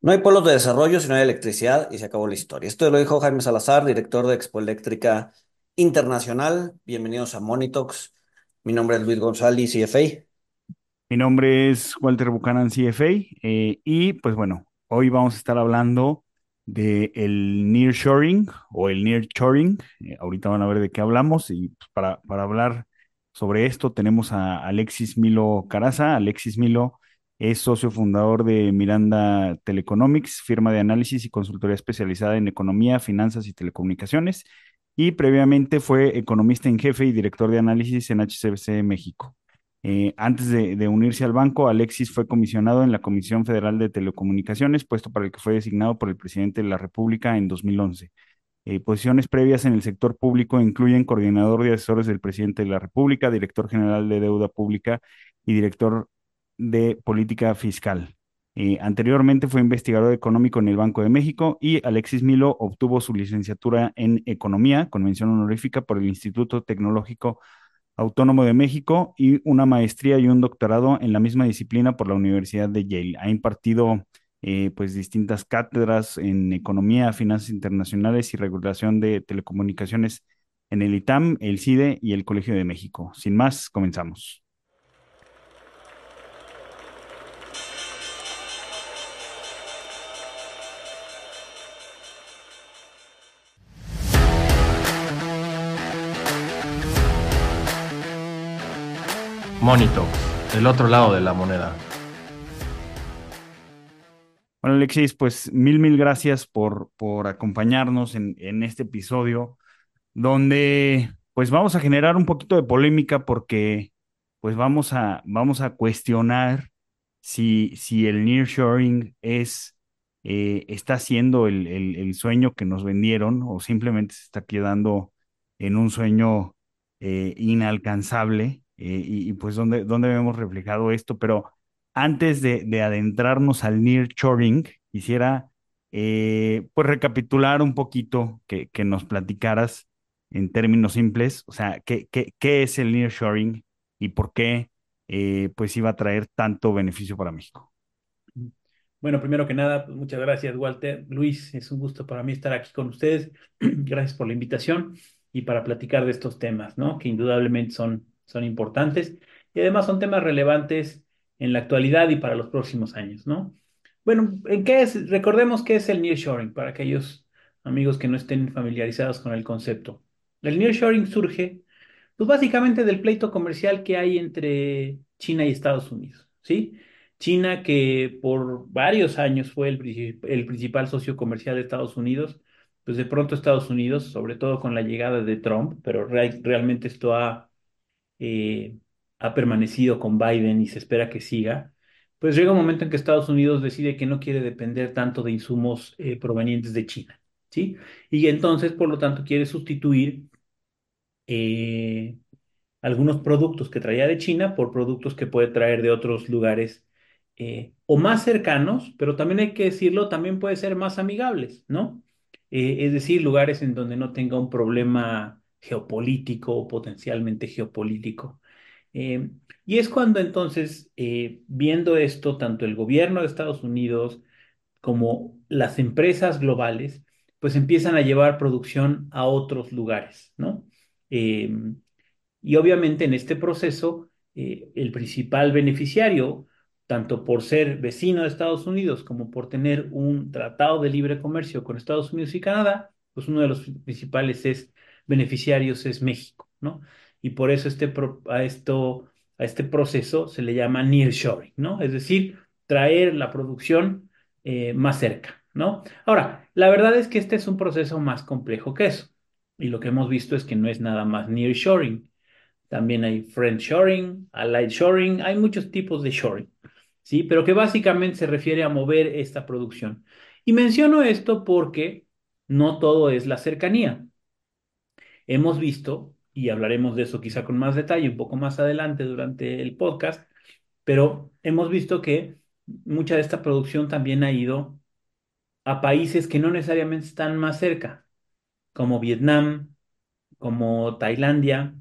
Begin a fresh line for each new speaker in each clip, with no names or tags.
No hay polos de desarrollo si no hay electricidad y se acabó la historia. Esto lo dijo Jaime Salazar, director de Expo Eléctrica Internacional. Bienvenidos a Monitox. Mi nombre es Luis González, CFA.
Mi nombre es Walter Buchanan, CFA, eh, y pues bueno, hoy vamos a estar hablando del el nearshoring o el nearshoring. Eh, ahorita van a ver de qué hablamos y pues, para, para hablar sobre esto tenemos a Alexis Milo Caraza. Alexis Milo es socio fundador de Miranda Teleconomics, firma de análisis y consultoría especializada en economía, finanzas y telecomunicaciones, y previamente fue economista en jefe y director de análisis en HCBC México. Eh, antes de, unirse al banco, Alexis fue comisionado en la Comisión Federal de Telecomunicaciones, puesto para el que fue designado por el presidente de la República en 2011. Eh, posiciones previas en el sector público incluyen coordinador de asesores del presidente de la República, director general de deuda pública y director de política fiscal. Eh, anteriormente fue investigador económico en el Banco de México y Alexis Milo obtuvo su licenciatura en Economía con mención honorífica por el Instituto Tecnológico Autónomo de México y una maestría y un doctorado en la misma disciplina por la Universidad de Yale. Ha impartido eh, pues distintas cátedras en economía, finanzas internacionales y regulación de telecomunicaciones en el ITAM, el CIDE y el Colegio de México. Sin más, comenzamos.
Monito, el otro lado de la moneda.
Bueno, Alexis, pues mil, mil gracias por, por acompañarnos en, en este episodio, donde pues vamos a generar un poquito de polémica porque pues vamos a, vamos a cuestionar si, si el nearshoring es, eh, está siendo el, el, sueño que nos vendieron o simplemente se está quedando en un sueño eh, inalcanzable y, y, pues dónde, dónde vemos reflejado esto, pero antes de, de adentrarnos al nearshoring, quisiera eh, pues recapitular un poquito, que, que, nos platicaras en términos simples, o sea, qué, qué, qué es el nearshoring y por qué eh, pues iba a traer tanto beneficio para México.
Bueno, primero que nada, pues muchas gracias, Walter. Luis, es un gusto para mí estar aquí con ustedes. gracias por la invitación y para platicar de estos temas, ¿no? Que indudablemente son son importantes y además son temas relevantes en la actualidad y para los próximos años, ¿no? Bueno, ¿en qué es? Recordemos qué es el nearshoring para aquellos amigos que no estén familiarizados con el concepto. El nearshoring surge, pues básicamente del pleito comercial que hay entre China y Estados Unidos, ¿sí? China, que por varios años fue el, principal socio comercial de Estados Unidos, pues de pronto Estados Unidos, sobre todo con la llegada de Trump, pero real, realmente esto ha eh, ha permanecido con Biden y se espera que siga, pues llega un momento en que Estados Unidos decide que no quiere depender tanto de insumos eh, provenientes de China, ¿sí? Y entonces, por lo tanto, quiere sustituir eh, algunos productos que traía de China por productos que puede traer de otros lugares o más cercanos, pero también hay que decirlo, también puede ser más amigables, ¿no? Es decir, lugares en donde no tenga un problema geopolítico o potencialmente geopolítico. Eh, y es cuando entonces, eh, viendo esto, tanto el gobierno de Estados Unidos como las empresas globales, pues empiezan a llevar producción a otros lugares, ¿no? Eh, y obviamente en este proceso, el principal beneficiario, tanto por ser vecino de Estados Unidos como por tener un tratado de libre comercio con Estados Unidos y Canadá, pues uno de los principales es beneficiarios es México, ¿no? Y por eso este, a, esto, a este proceso se le llama nearshoring, ¿no? Es decir, traer la producción eh, más cerca, ¿no? Ahora, la verdad es que este es un proceso más complejo que eso. Y lo que hemos visto es que no es nada más nearshoring. También hay friendshoring, allied shoring, hay muchos tipos de shoring, ¿sí? Pero que básicamente se refiere a mover esta producción. Y menciono esto porque no todo es la cercanía hemos visto, y hablaremos de eso quizá con más detalle un poco más adelante durante el podcast, pero hemos visto que mucha de esta producción también ha ido a países que no necesariamente están más cerca, como Vietnam, como Tailandia,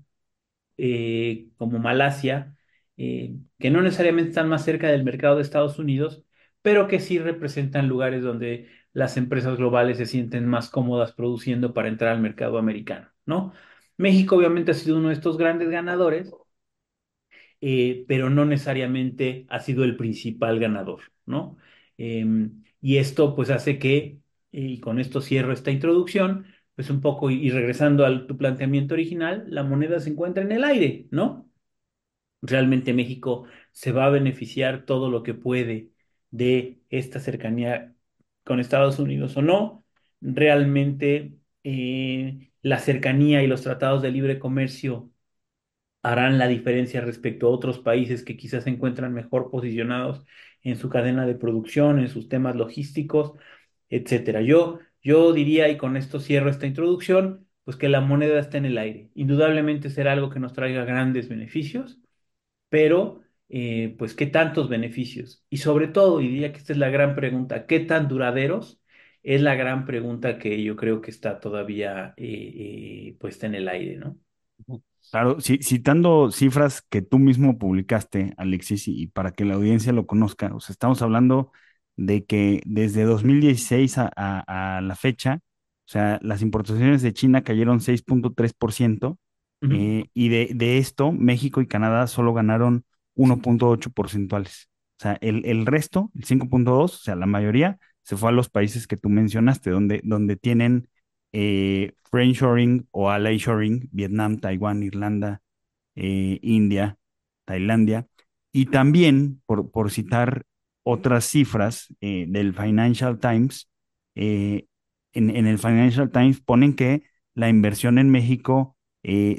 eh, como Malasia, eh, que no necesariamente están más cerca del mercado de Estados Unidos, pero que sí representan lugares donde las empresas globales se sienten más cómodas produciendo para entrar al mercado americano, ¿no? México obviamente ha sido uno de estos grandes ganadores, eh, pero no necesariamente ha sido el principal ganador, ¿no? Em, y esto pues hace que, y con esto cierro esta introducción, pues un poco, y, regresando a tu planteamiento original, la moneda se encuentra en el aire, ¿no? Realmente México se va a beneficiar todo lo que puede de esta cercanía con Estados Unidos o no. Realmente eh, la cercanía y los tratados de libre comercio harán la diferencia respecto a otros países que quizás se encuentran mejor posicionados en su cadena de producción, en sus temas logísticos, etcétera. Yo, yo diría, y con esto cierro esta introducción, pues que la moneda está en el aire. Indudablemente será algo que nos traiga grandes beneficios, pero eh, pues qué tantos beneficios. Y sobre todo, y diría que esta es la gran pregunta, ¿qué tan duraderos? Es la gran pregunta que yo creo que está todavía eh, eh, puesta en el aire, ¿no?
Claro, ci- citando cifras que tú mismo publicaste, Alexis, y, para que la audiencia lo conozca, o sea, estamos hablando de que desde 2016 a, a- a la fecha, o sea, las importaciones de China cayeron 6.3%,
Ujú.
eh, y de, de esto México y Canadá solo ganaron 1.8 porcentuales. O sea, el, el resto, el 5.2, o sea, la mayoría, se fue a los países que tú mencionaste, donde, donde tienen eh, friendshoring o allyshoring, Vietnam, Taiwán, Irlanda, eh, India, Tailandia, y también, por, por citar otras cifras eh, del Financial Times, eh, en, en el Financial Times ponen que la inversión en México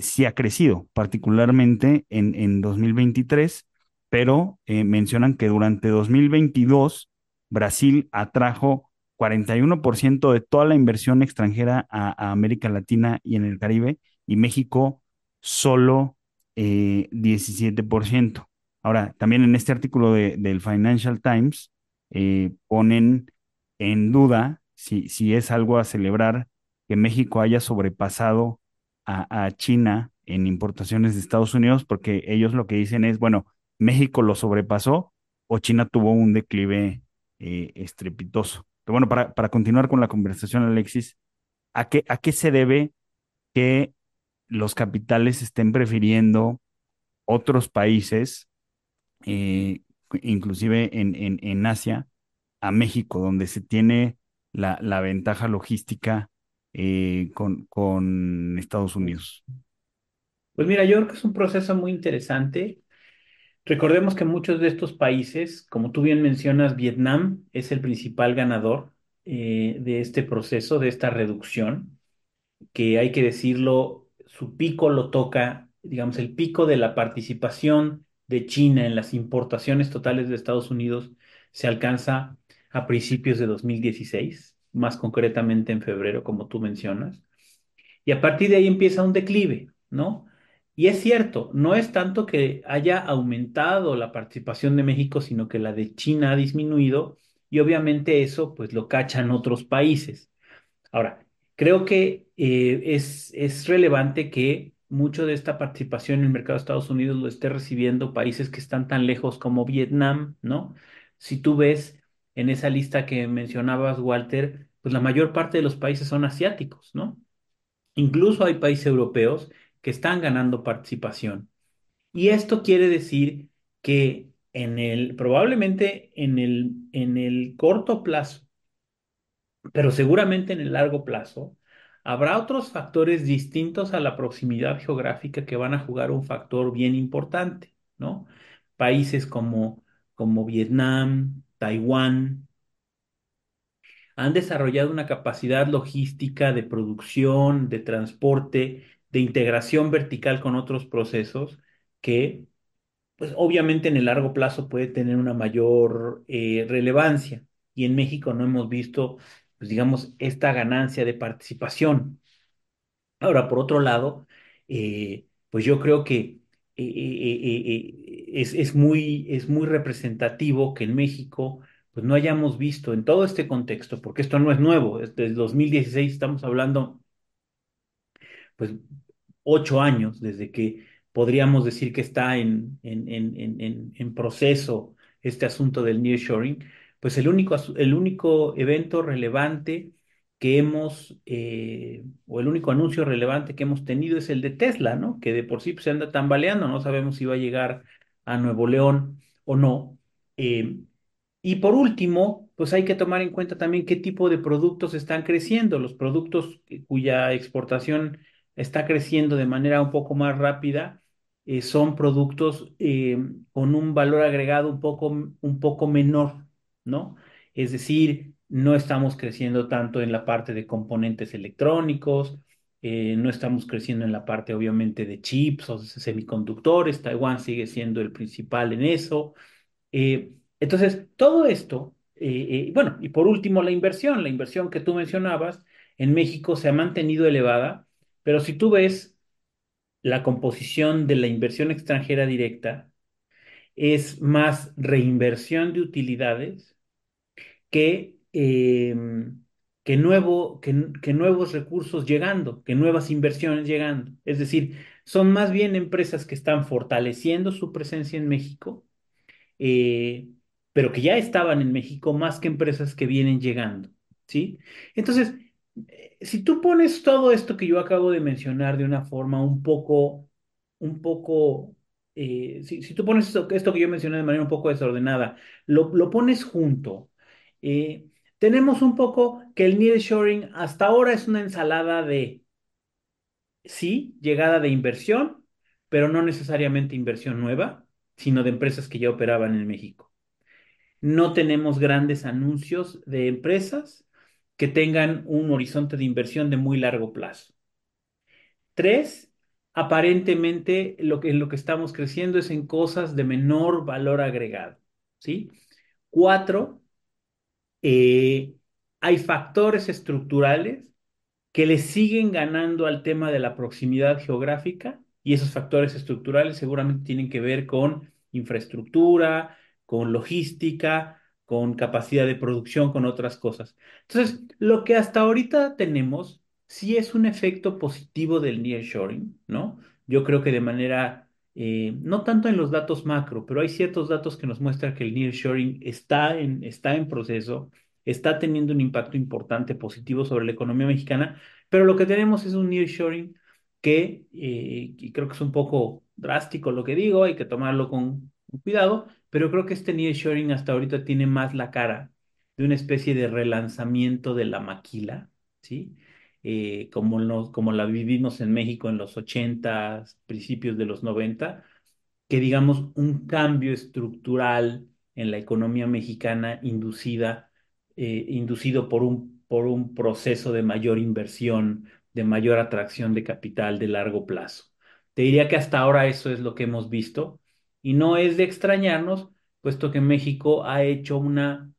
sí ha crecido, particularmente en, en 2023, pero mencionan que durante 2022 Brasil atrajo 41% de toda la inversión extranjera a, América Latina y en el Caribe, y México solo eh, 17%. Ahora, también en este artículo de, del Financial Times eh, ponen en duda si, si es algo a celebrar que México haya sobrepasado a, a China en importaciones de Estados Unidos, porque ellos lo que dicen es, bueno, México lo sobrepasó o China tuvo un declive eh, estrepitoso. Pero bueno, para, para continuar con la conversación, Alexis, ¿a qué, a qué se debe que los capitales estén prefiriendo otros países, eh, inclusive en, en, en Asia, a México, donde se tiene la, la ventaja logística eh, con, con Estados Unidos?
Pues mira, yo creo que es un proceso muy interesante. Recordemos que muchos de estos países, como tú bien mencionas, Vietnam es el principal ganador eh, de este proceso, de esta reducción, que hay que decirlo, su pico lo toca, digamos, el pico de la participación de China en las importaciones totales de Estados Unidos se alcanza a principios de 2016, más concretamente en febrero, como tú mencionas. Y a partir de ahí empieza un declive, ¿no? Y es cierto, no es tanto que haya aumentado la participación de México, sino que la de China ha disminuido y obviamente eso pues lo cachan otros países. Ahora, creo que eh, es, es relevante que mucho de esta participación en el mercado de Estados Unidos lo esté recibiendo países que están tan lejos como Vietnam, ¿no? Si tú ves en esa lista que mencionabas, Walter, pues la mayor parte de los países son asiáticos, ¿no? Incluso hay países europeos que están ganando participación. Y esto quiere decir que en el, probablemente en el, en el corto plazo, pero seguramente en el largo plazo, habrá otros factores distintos a la proximidad geográfica que van a jugar un factor bien importante, ¿no? Países como, como Vietnam, Taiwán, han desarrollado una capacidad logística de producción, de transporte, de integración vertical con otros procesos que, pues obviamente en el largo plazo puede tener una mayor eh, relevancia. Y en México no hemos visto, pues digamos, esta ganancia de participación. Ahora, por otro lado, eh, pues yo creo que eh, es, es muy, es muy representativo que en México pues no hayamos visto en todo este contexto, porque esto no es nuevo, desde el 2016 estamos hablando pues ocho años desde que podríamos decir que está en, en, en, en, proceso este asunto del nearshoring, pues el único, el único evento relevante que hemos, eh, o el único anuncio relevante que hemos tenido es el de Tesla, ¿no? Que de por sí pues, se anda tambaleando, no sabemos si va a llegar a Nuevo León o no. Eh, y por último, pues hay que tomar en cuenta también qué tipo de productos están creciendo. Los productos cuya exportación está creciendo de manera un poco más rápida eh, son productos eh, con un valor agregado un poco, un poco menor, ¿no? Es decir, no estamos creciendo tanto en la parte de componentes electrónicos, eh, no estamos creciendo en la parte obviamente de chips o semiconductores, Taiwán sigue siendo el principal en eso. entonces, todo esto, bueno, y por último la inversión, la inversión que tú mencionabas en México se ha mantenido elevada, pero si tú ves la composición de la inversión extranjera directa es más reinversión de utilidades que, em, que, nuevo, que, nuevos recursos llegando, que nuevas inversiones llegando. Es decir, son más bien empresas que están fortaleciendo su presencia en México, eh, pero que ya estaban en México más que empresas que vienen llegando. ¿sí? Entonces, si tú pones todo esto que yo acabo de mencionar de una forma un poco, un poco, eh, si, tú pones esto, que yo mencioné de manera un poco desordenada, lo, lo pones junto, eh, tenemos un poco que el nearshoring hasta ahora es una ensalada de, sí, llegada de inversión, pero no necesariamente inversión nueva, sino de empresas que ya operaban en México. No tenemos grandes anuncios de empresas que tengan un horizonte de inversión de muy largo plazo. Tres, aparentemente lo que, lo que estamos creciendo es en cosas de menor valor agregado. ¿sí? Cuatro, eh, hay factores estructurales que le siguen ganando al tema de la proximidad geográfica y esos factores estructurales seguramente tienen que ver con infraestructura, con logística, con capacidad de producción, con otras cosas. Entonces, lo que hasta ahorita tenemos sí es un efecto positivo del nearshoring, ¿no? Yo creo que de manera, eh, no tanto en los datos macro, pero hay ciertos datos que nos muestran que el nearshoring está en, está en proceso, está teniendo un impacto importante positivo sobre la economía mexicana, pero lo que tenemos es un nearshoring que, eh, y creo que es un poco drástico lo que digo, hay que tomarlo con cuidado, pero creo que este nearshoring hasta ahorita tiene más la cara de una especie de relanzamiento de la maquila, ¿sí? Eh, como, como la vivimos en México en los 80, principios de los 90, que digamos un cambio estructural en la economía mexicana inducida, eh, inducido por un, por un proceso de mayor inversión, de mayor atracción de capital de largo plazo. Te diría que hasta ahora eso es lo que hemos visto y no es de extrañarnos, puesto que México ha hecho una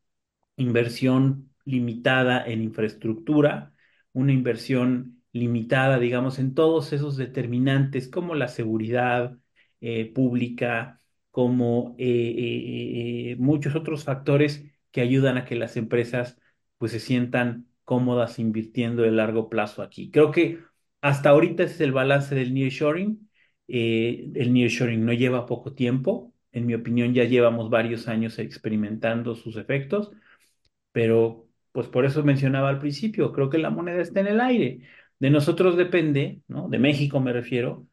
inversión limitada en infraestructura, una inversión limitada, digamos, en todos esos determinantes como la seguridad eh, pública, como eh, eh, muchos otros factores que ayudan a que las empresas pues se sientan cómodas invirtiendo de largo plazo aquí. Creo que hasta ahorita ese es el balance del nearshoring eh, el nearshoring no lleva poco tiempo, en mi opinión ya llevamos varios años experimentando sus efectos, pero pues por eso mencionaba al principio, creo que la moneda está en el aire. De nosotros depende, ¿no? De México me refiero,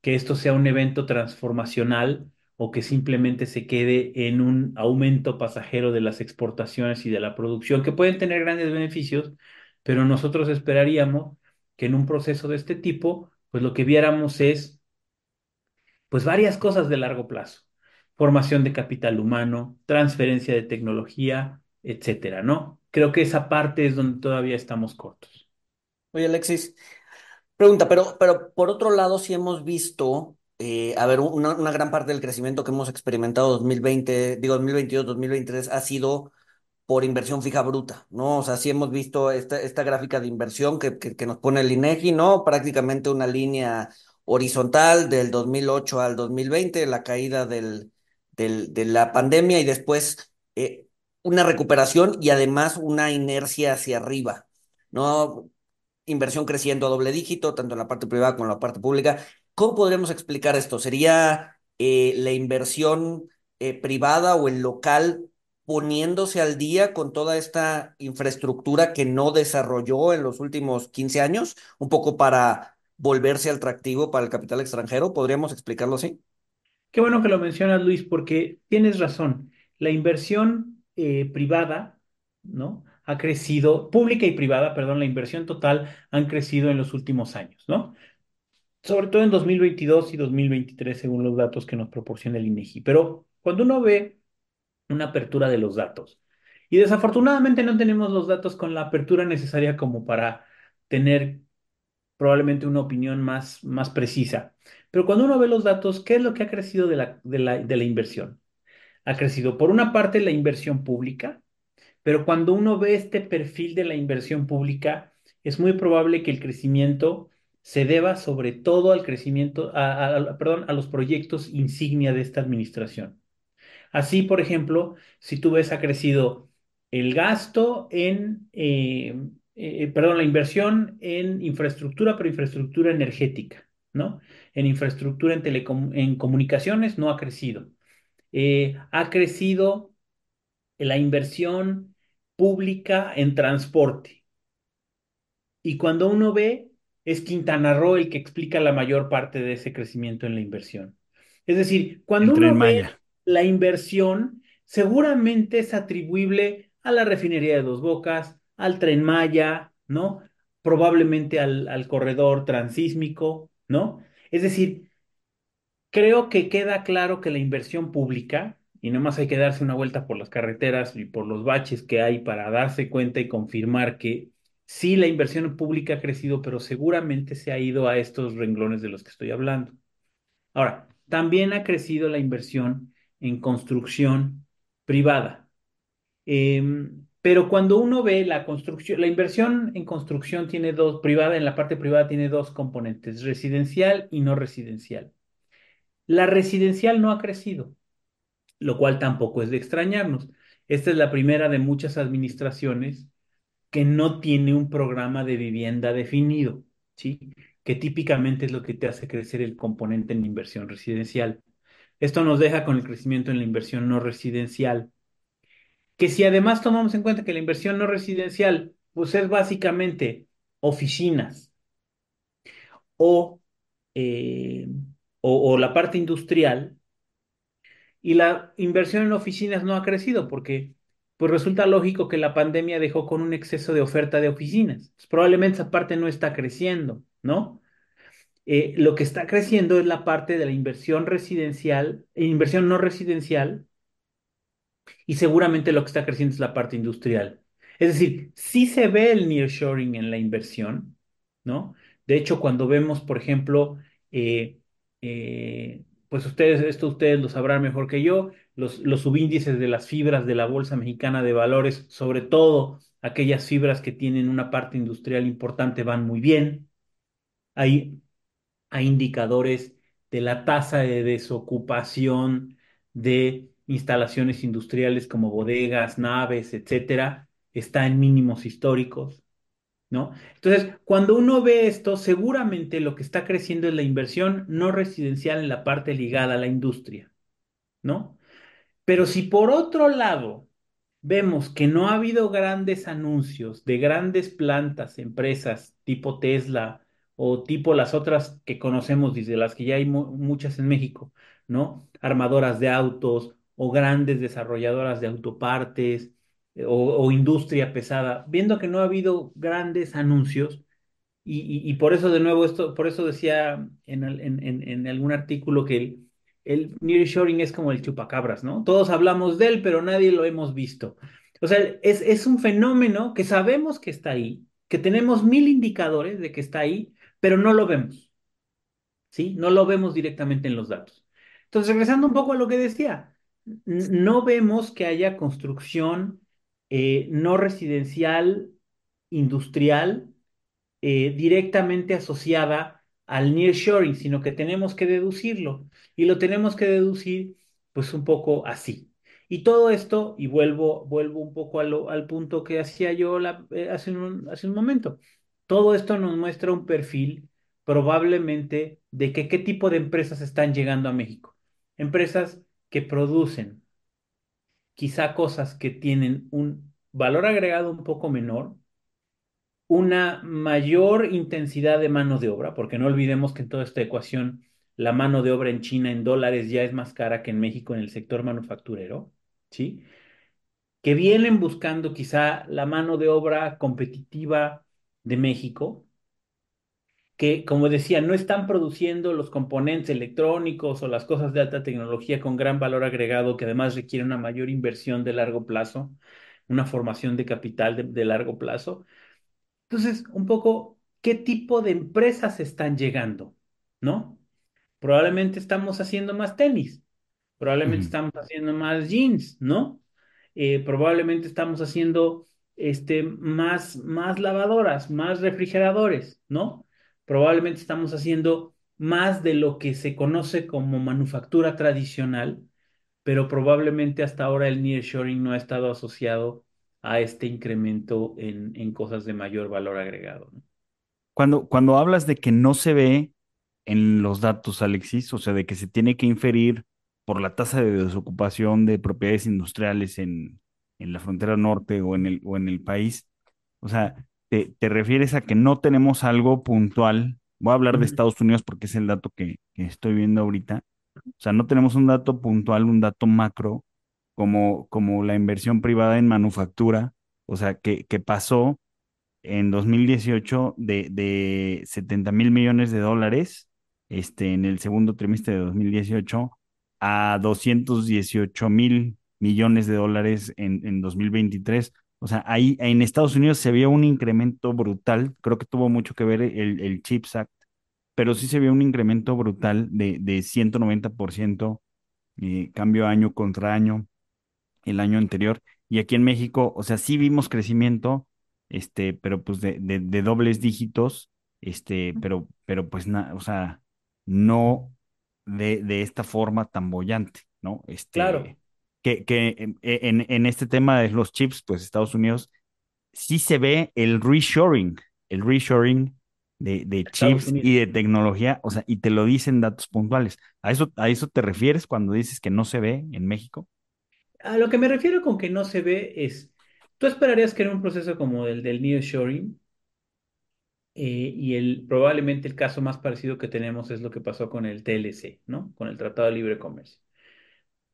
que esto sea un evento transformacional o que simplemente se quede en un aumento pasajero de las exportaciones y de la producción, que pueden tener grandes beneficios, pero nosotros esperaríamos que en un proceso de este tipo, pues lo que viéramos es pues varias cosas de largo plazo. Formación de capital humano, transferencia de tecnología, etcétera, ¿no? Creo que esa parte es donde todavía estamos cortos.
Oye, Alexis, pregunta, pero, pero por otro lado, sí hemos visto, eh, a ver, una, una, gran parte del crecimiento que hemos experimentado 2020, digo 2022, 2023, ha sido por inversión fija bruta, ¿no? O sea, sí hemos visto esta, esta gráfica de inversión que, que, que nos pone el INEGI, ¿no? Prácticamente una línea horizontal del 2008 al 2020, la caída del, de la pandemia y después eh, una recuperación y además una inercia hacia arriba, ¿no? Inversión creciendo a doble dígito, tanto en la parte privada como en la parte pública. ¿Cómo podríamos explicar esto? ¿Sería eh, la inversión eh, privada o el local poniéndose al día con toda esta infraestructura que no desarrolló en los últimos 15 años, un poco para volverse atractivo para el capital extranjero. ¿Podríamos explicarlo así?
Qué bueno que lo mencionas, Luis, porque tienes razón. La inversión eh, privada, ¿no? Ha crecido, pública y privada, perdón, la inversión total han crecido en los últimos años, ¿no? Sobre todo en 2022 y 2023, según los datos que nos proporciona el INEGI. Pero cuando uno ve una apertura de los datos, y desafortunadamente no tenemos los datos con la apertura necesaria como para tener probablemente una opinión más, más precisa. Pero cuando uno ve los datos, ¿qué es lo que ha crecido de la, de la, de la inversión? Ha crecido, por una parte, la inversión pública, pero cuando uno ve este perfil de la inversión pública, es muy probable que el crecimiento se deba sobre todo al crecimiento, a, a, perdón, a los proyectos insignia de esta administración. Así, por ejemplo, si tú ves ha crecido el gasto en, eh, eh, perdón, la inversión en infraestructura, pero infraestructura energética, ¿no? En infraestructura en, telecom en comunicaciones no ha crecido. Eh, ha crecido la inversión pública en transporte. Y cuando uno ve, es Quintana Roo el que explica la mayor parte de ese crecimiento en la inversión. Es decir, cuando uno ve la inversión, seguramente es atribuible a la refinería de Dos Bocas, al Tren Maya, ¿no? Probablemente al, al corredor transísmico, ¿no? Es decir, creo que queda claro que la inversión pública, y no más hay que darse una vuelta por las carreteras y por los baches que hay para darse cuenta y confirmar que sí, la inversión pública ha crecido, pero seguramente se ha ido a estos renglones de los que estoy hablando. Ahora, también ha crecido la inversión en construcción privada. Eh, pero cuando uno ve la construcción, la inversión en construcción tiene dos, privada, en la parte privada tiene dos componentes, residencial y no residencial. La residencial no ha crecido, lo cual tampoco es de extrañarnos. Esta es la primera de muchas administraciones que no tiene un programa de vivienda definido, ¿sí? Que típicamente es lo que te hace crecer el componente en inversión residencial. Esto nos deja con el crecimiento en la inversión no residencial que si además tomamos en cuenta que la inversión no residencial, pues es básicamente oficinas o, eh, o, o, la parte industrial, y la inversión en oficinas no ha crecido porque pues resulta lógico que la pandemia dejó con un exceso de oferta de oficinas. Pues probablemente esa parte no está creciendo, ¿no? Eh, lo que está creciendo es la parte de la inversión residencial, inversión no residencial, y seguramente lo que está creciendo es la parte industrial. Es decir, sí se ve el nearshoring en la inversión, ¿no? De hecho, cuando vemos, por ejemplo, eh, eh, pues ustedes, esto ustedes lo sabrán mejor que yo, los, los subíndices de las fibras de la Bolsa Mexicana de Valores, sobre todo aquellas fibras que tienen una parte industrial importante, van muy bien. Hay, hay indicadores de la tasa de desocupación de instalaciones industriales como bodegas, naves, etcétera, está en mínimos históricos, ¿no? Entonces, cuando uno ve esto, seguramente lo que está creciendo es la inversión no residencial en la parte ligada a la industria, ¿no? Pero si por otro lado vemos que no ha habido grandes anuncios de grandes plantas, empresas tipo Tesla o tipo las otras que conocemos, desde las que ya hay muchas en México, ¿no? Armadoras de autos o grandes desarrolladoras de autopartes eh, o, industria pesada, viendo que no ha habido grandes anuncios, y, y, por eso de nuevo, esto, por eso decía en, en, en, en algún artículo que el, el nearshoring es como el chupacabras, ¿no? Todos hablamos de él, pero nadie lo hemos visto. O sea, es, es un fenómeno que sabemos que está ahí, que tenemos mil indicadores de que está ahí, pero no lo vemos. ¿Sí? No lo vemos directamente en los datos. Entonces, regresando un poco a lo que decía, no vemos que haya construcción eh, no residencial, industrial, eh, directamente asociada al nearshoring, sino que tenemos que deducirlo. Y lo tenemos que deducir, pues, un poco así. Y todo esto, y vuelvo, vuelvo un poco al punto que hacía yo eh, hace, un, hace un momento, todo esto nos muestra un perfil probablemente de que qué tipo de empresas están llegando a México. Empresas que producen, quizá cosas que tienen un valor agregado un poco menor, una mayor intensidad de mano de obra, porque no olvidemos que en toda esta ecuación la mano de obra en China en dólares ya es más cara que en México en el sector manufacturero, ¿sí? Que vienen buscando quizá la mano de obra competitiva de México, que, como decía, no están produciendo los componentes electrónicos o las cosas de alta tecnología con gran valor agregado, que además requiere una mayor inversión de largo plazo, una formación de capital de, de largo plazo. Entonces, un poco, ¿qué tipo de empresas están llegando? ¿No? Probablemente estamos haciendo más tenis, probablemente estamos haciendo más jeans, ¿no? Eh, probablemente estamos haciendo este, más, más lavadoras, más refrigeradores, ¿no? Probablemente estamos haciendo más de lo que se conoce como manufactura tradicional, pero probablemente hasta ahora el nearshoring no ha estado asociado a este incremento en, en cosas de mayor valor agregado.
Cuando, cuando hablas de que no se ve en los datos, Alexis, o sea, de que se tiene que inferir por la tasa de desocupación de propiedades industriales en, en la frontera norte o en el, o en el país, o sea, te, te refieres a que no tenemos algo puntual. Voy a hablar de. Estados Unidos porque es el dato que, que estoy viendo ahorita. O sea, no tenemos un dato puntual, un dato macro, como, como la inversión privada en manufactura, o sea, que, que pasó en 2018 de, de 70 mil millones de dólares este, en el segundo trimestre de 2018 a 218 mil millones de dólares en, en 2023. O sea, ahí en Estados Unidos se vio un incremento brutal, creo que tuvo mucho que ver el, el CHIPS Act, pero sí se vio un incremento brutal de, de 190% eh, cambio año contra año el año anterior. Y aquí en México, o sea, sí vimos crecimiento, este, pero pues de, de, de dobles dígitos, este, pero, pero pues, na- o sea, no de, de esta forma tan bollante, ¿no?
Claro,
Este, que, que en, en, en este tema de los chips, pues Estados Unidos sí se ve el reshoring, el reshoring de, chips y de tecnología, o sea, y te lo dicen datos puntuales. ¿A eso, a eso te refieres cuando dices que no se ve en México?
A lo que me refiero con que no se ve es, tú esperarías que era un proceso como el del nearshoring eh, y el, probablemente el caso más parecido que tenemos es lo que pasó con el TLC, ¿no? Con el Tratado de Libre Comercio.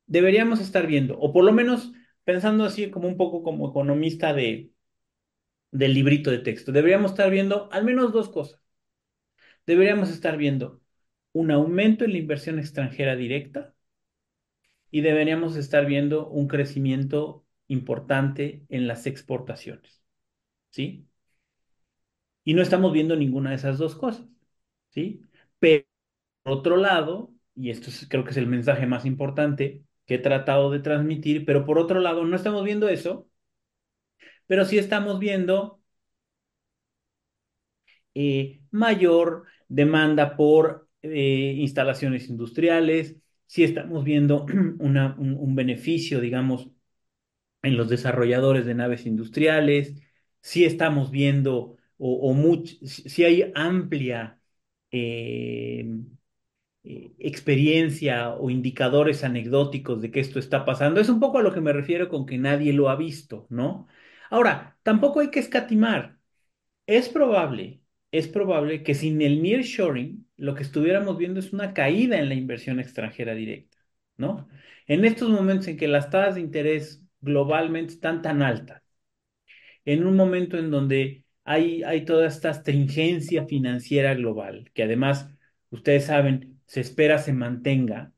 Deberíamos estar viendo, o por lo menos pensando así como un poco como economista de, del librito de texto, deberíamos estar viendo al menos dos cosas. Deberíamos estar viendo un aumento en la inversión extranjera directa y deberíamos estar viendo un crecimiento importante en las exportaciones. ¿sí? Y no estamos viendo ninguna de esas dos cosas, ¿sí? Pero por otro lado, y esto es- creo que es el mensaje más importante que he tratado de transmitir, pero por otro lado no estamos viendo eso, pero sí estamos viendo eh, mayor demanda por eh, instalaciones industriales, sí estamos viendo una, un, beneficio, digamos, en los desarrolladores de naves industriales, sí estamos viendo o, o much- sí hay amplia eh, experiencia o indicadores anecdóticos de que esto está pasando. Es un poco a lo que me refiero con que nadie lo ha visto, ¿no? Ahora, tampoco hay que escatimar. Es probable, es probable que sin el nearshoring lo que estuviéramos viendo es una caída en la inversión extranjera directa, ¿no? En estos momentos en que las tasas de interés globalmente están tan altas, en un momento en donde hay, hay toda esta astringencia financiera global, que además, ustedes saben, se espera se mantenga,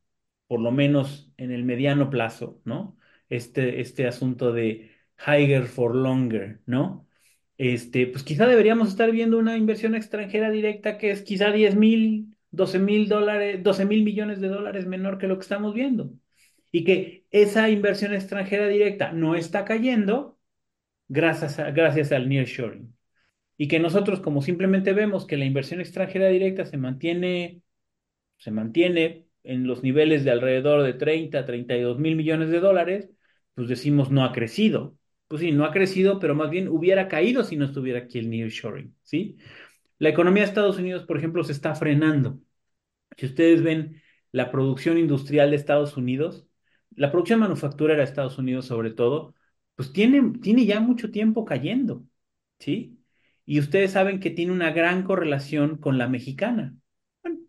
por lo menos en el mediano plazo, ¿no? Este, este asunto de higher for longer, ¿no? Este, pues quizá deberíamos estar viendo una inversión extranjera directa que es quizá diez mil, doce mil dólares, doce mil millones de dólares menor que lo que estamos viendo. Y que esa inversión extranjera directa no está cayendo gracias, a- gracias al nearshoring. Y que nosotros, como simplemente vemos que la inversión extranjera directa se mantiene, se mantiene en los niveles de alrededor de treinta treinta y dos mil millones de dólares, pues decimos no ha crecido. Pues sí, no ha crecido, pero más bien hubiera caído si no estuviera aquí el nearshoring, ¿sí? La economía de Estados Unidos, por ejemplo, se está frenando. Si ustedes ven la producción industrial de Estados Unidos, la producción manufacturera de Estados Unidos sobre todo, pues tiene, tiene ya mucho tiempo cayendo, ¿sí? Y ustedes saben que tiene una gran correlación con la mexicana.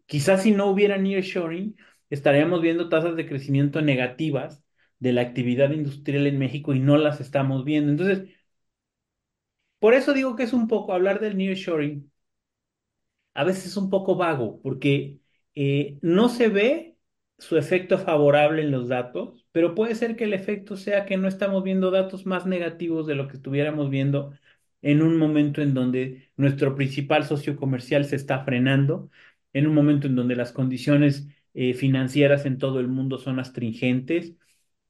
Quizás si no hubiera nearshoring, estaríamos viendo tasas de crecimiento negativas de la actividad industrial en México y no las estamos viendo. Entonces, por eso digo que es un poco hablar del nearshoring, a veces es un poco vago, porque eh, no se ve su efecto favorable en los datos, pero puede ser que el efecto sea que no estamos viendo datos más negativos de lo que estuviéramos viendo en un momento en donde nuestro principal socio comercial se está frenando, en un momento en donde las condiciones eh, financieras en todo el mundo son astringentes.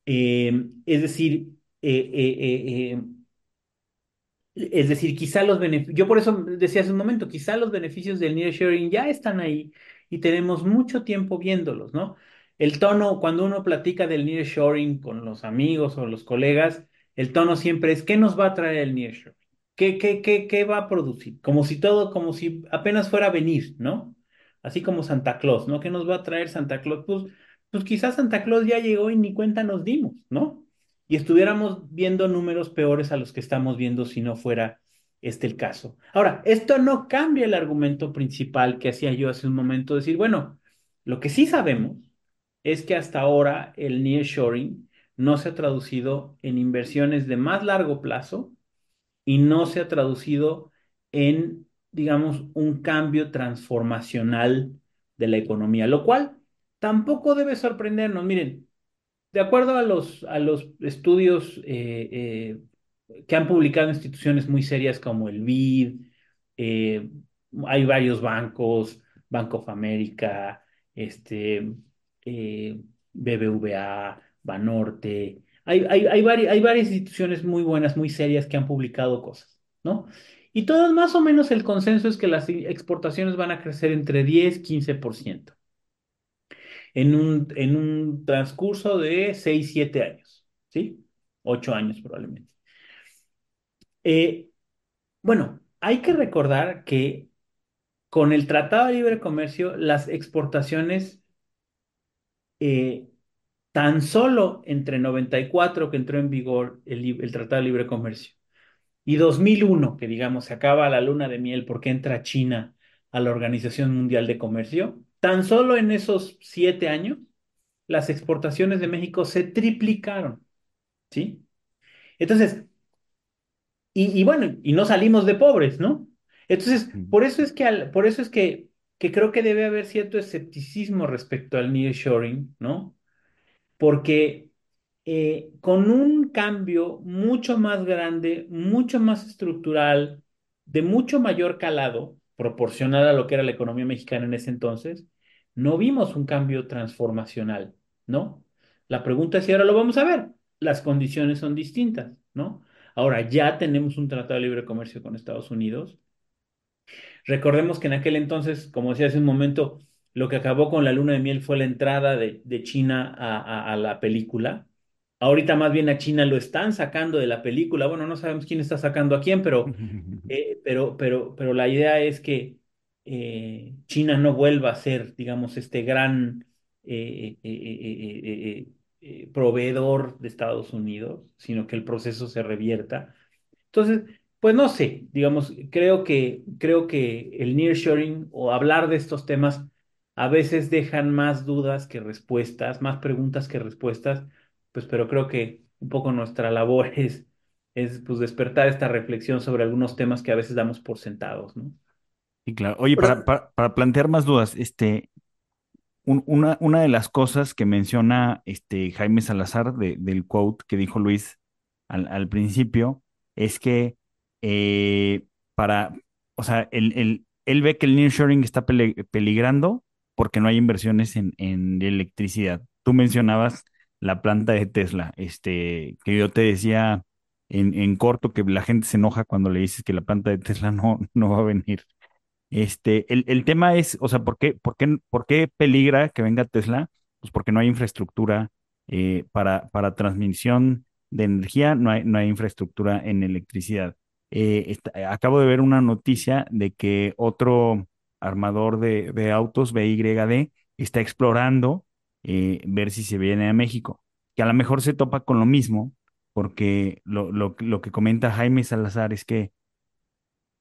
Eh, es decir, eh, es decir, quizá los beneficios, yo por eso decía hace un momento, quizá los beneficios del nearshoring ya están ahí y tenemos mucho tiempo viéndolos, ¿no? El tono, cuando uno platica del nearshoring con los amigos o los colegas, el tono siempre es, ¿qué nos va a traer el nearshoring? ¿Qué, qué, qué, qué va a producir? Como si todo, como si apenas fuera a venir, ¿no? Así como Santa Claus, ¿no? ¿Qué nos va a traer Santa Claus? Pues, pues quizás Santa Claus ya llegó y ni cuenta nos dimos, ¿no? Y estuviéramos viendo números peores a los que estamos viendo si no fuera este el caso. Ahora, esto no cambia el argumento principal que hacía yo hace un momento, decir, bueno, lo que sí sabemos es que hasta ahora el nearshoring no se ha traducido en inversiones de más largo plazo y no se ha traducido en, digamos, un cambio transformacional de la economía, lo cual tampoco debe sorprendernos. Miren, de acuerdo a los, a los estudios eh, eh, que han publicado instituciones muy serias como el BID, eh, hay varios bancos, Bank of America, este, BBVA, Banorte, hay, hay, hay, hay varias instituciones muy buenas, muy serias que han publicado cosas, ¿no? Y todas más o menos el consenso es que las exportaciones van a crecer entre 10 15% en un, en un transcurso de 6, 7 años, ¿sí? 8 años probablemente. Eh, bueno, hay que recordar que con el Tratado de Libre Comercio, las exportaciones eh, tan solo entre 94, que entró en vigor el, Tratado de Libre Comercio, y 2001, que digamos se acaba la luna de miel porque entra China a la Organización Mundial de Comercio, tan solo en esos siete años, las exportaciones de México se triplicaron, ¿sí? Entonces, y, y bueno, y no salimos de pobres, ¿no? Entonces, por eso es que, al, por eso es que, que creo que debe haber cierto escepticismo respecto al nearshoring, ¿no? Porque eh, con un cambio mucho más grande, mucho más estructural, de mucho mayor calado, proporcional a lo que era la economía mexicana en ese entonces, no vimos un cambio transformacional, ¿no? La pregunta es si ahora lo vamos a ver. Las condiciones son distintas, ¿no? Ahora ya tenemos un tratado de libre comercio con Estados Unidos. Recordemos que en aquel entonces, como decía hace un momento, lo que acabó con la luna de miel fue la entrada de, China a, la película. Ahorita más bien a China lo están sacando de la película. Bueno, no sabemos quién está sacando a quién, pero, eh, pero, pero, pero la idea es que eh, China no vuelva a ser, digamos, este gran eh, proveedor de Estados Unidos, sino que el proceso se revierta. Entonces, pues no sé, digamos, creo que, creo que el nearshoring o hablar de estos temas a veces dejan más dudas que respuestas, más preguntas que respuestas, pues pero creo que un poco nuestra labor es, es pues despertar esta reflexión sobre algunos temas que a veces damos por sentados, ¿no?
Sí, claro. Oye, para, para, para plantear más dudas, este, un- una, una de las cosas que menciona este Jaime Salazar de- del quote que dijo Luis al, al principio es que eh, para, o sea, él, él- él ve que el nearshoring está pele- peligrando porque no hay inversiones en, en electricidad. Tú mencionabas la planta de Tesla, este, que yo te decía en, en corto que la gente se enoja cuando le dices que la planta de Tesla no, no va a venir. Este, el, el tema es, o sea, ¿por qué, por qué, por qué peligra que venga Tesla? Pues porque no hay infraestructura eh, para, para transmisión de energía, no hay, no hay infraestructura en electricidad. Eh, esta- acabo de ver una noticia de que otro armador de, de autos, BYD, está explorando eh, ver si se viene a México. que a lo mejor se topa con lo mismo, porque lo, lo, lo que comenta Jaime Salazar es que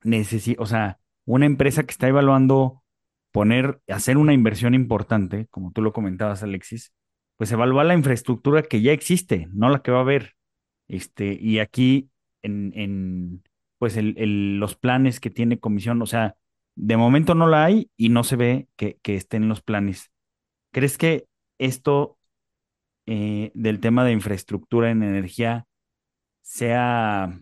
necesita, o sea, una empresa que está evaluando poner, hacer una inversión importante, como tú lo comentabas, Alexis, pues evalúa la infraestructura que ya existe, no la que va a haber. Este, y aquí en, en pues el, el- los planes que tiene comisión, o sea, de momento no la hay y no se ve que, que estén los planes. ¿Crees que esto eh, del tema de infraestructura en energía sea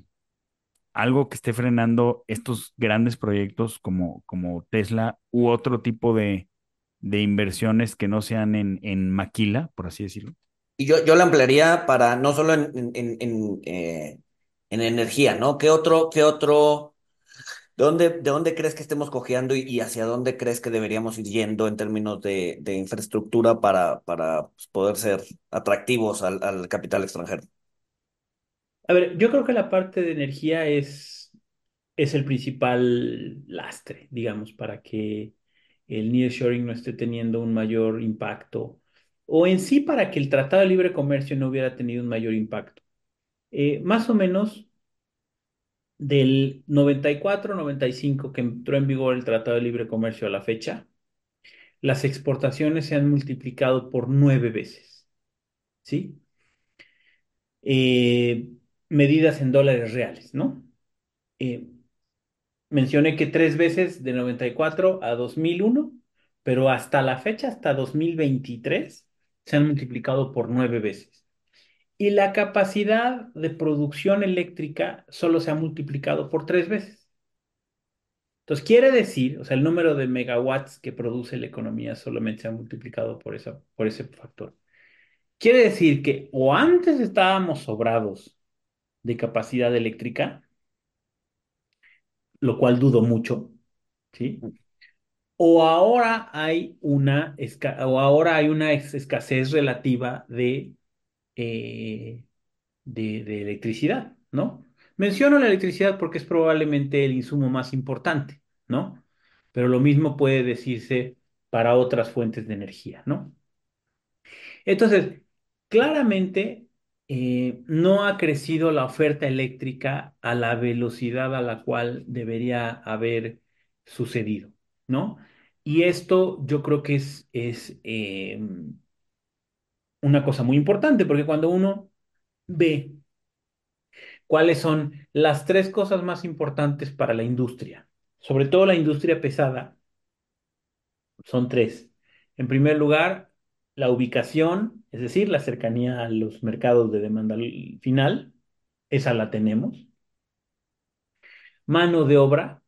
algo que esté frenando estos grandes proyectos como, como Tesla u otro tipo de, de inversiones que no sean en, en maquila, por así decirlo?
Y yo, yo la ampliaría para no solo en, en, en, eh, en energía, ¿no? ¿Qué otro, qué otro, de dónde, de dónde crees que estemos cojeando y, hacia dónde crees que deberíamos ir yendo en términos de, infraestructura para, para pues, poder ser atractivos al, al capital extranjero?
A ver, yo creo que la parte de energía es, es el principal lastre, digamos, para que el nearshoring no esté teniendo un mayor impacto, o en sí para que el Tratado de Libre Comercio no hubiera tenido un mayor impacto. Eh, más o menos del 94-95 que entró en vigor el Tratado de Libre Comercio a la fecha, las exportaciones se han multiplicado por nueve veces, ¿sí? Eh, medidas en dólares reales, ¿no? Eh, mencioné que tres veces de 94 a 2001, pero hasta la fecha, hasta 2023, se han multiplicado por nueve veces. Y la capacidad de producción eléctrica solo se ha multiplicado por tres veces. Entonces, quiere decir, o sea, el número de megawatts que produce la economía solamente se ha multiplicado por esa, por ese factor. Quiere decir que o antes estábamos sobrados de capacidad eléctrica, lo cual dudo mucho, ¿sí? O ahora hay una, o ahora hay una escasez relativa de, eh, de, electricidad, ¿no? Menciono la electricidad porque es probablemente el insumo más importante, ¿no? Pero lo mismo puede decirse para otras fuentes de energía, ¿no? Entonces, claramente eh, no ha crecido la oferta eléctrica a la velocidad a la cual debería haber sucedido, ¿no? Y esto yo creo que es, es eh, una cosa muy importante, porque cuando uno ve cuáles son las tres cosas más importantes para la industria, sobre todo la industria pesada, son tres. En primer lugar, la ubicación, es decir, la cercanía a los mercados de demanda final, esa la tenemos. Mano de obra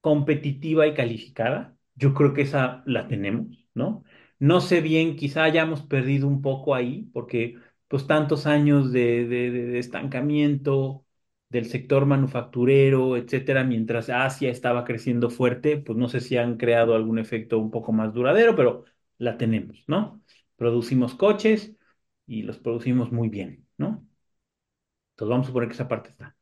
competitiva y calificada, yo creo que esa la tenemos, ¿no? No sé bien, quizá hayamos perdido un poco ahí, porque pues tantos años de, estancamiento del sector manufacturero, etcétera, mientras Asia estaba creciendo fuerte, pues no sé si han creado algún efecto un poco más duradero, pero la tenemos, ¿no? Producimos coches y los producimos muy bien, ¿no? Entonces vamos a suponer que esa parte está.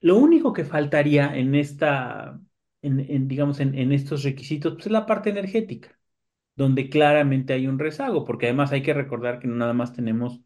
Lo único que faltaría en esta, en, en, digamos, en, en estos requisitos, pues es la parte energética, donde claramente hay un rezago, porque además hay que recordar que no nada más tenemos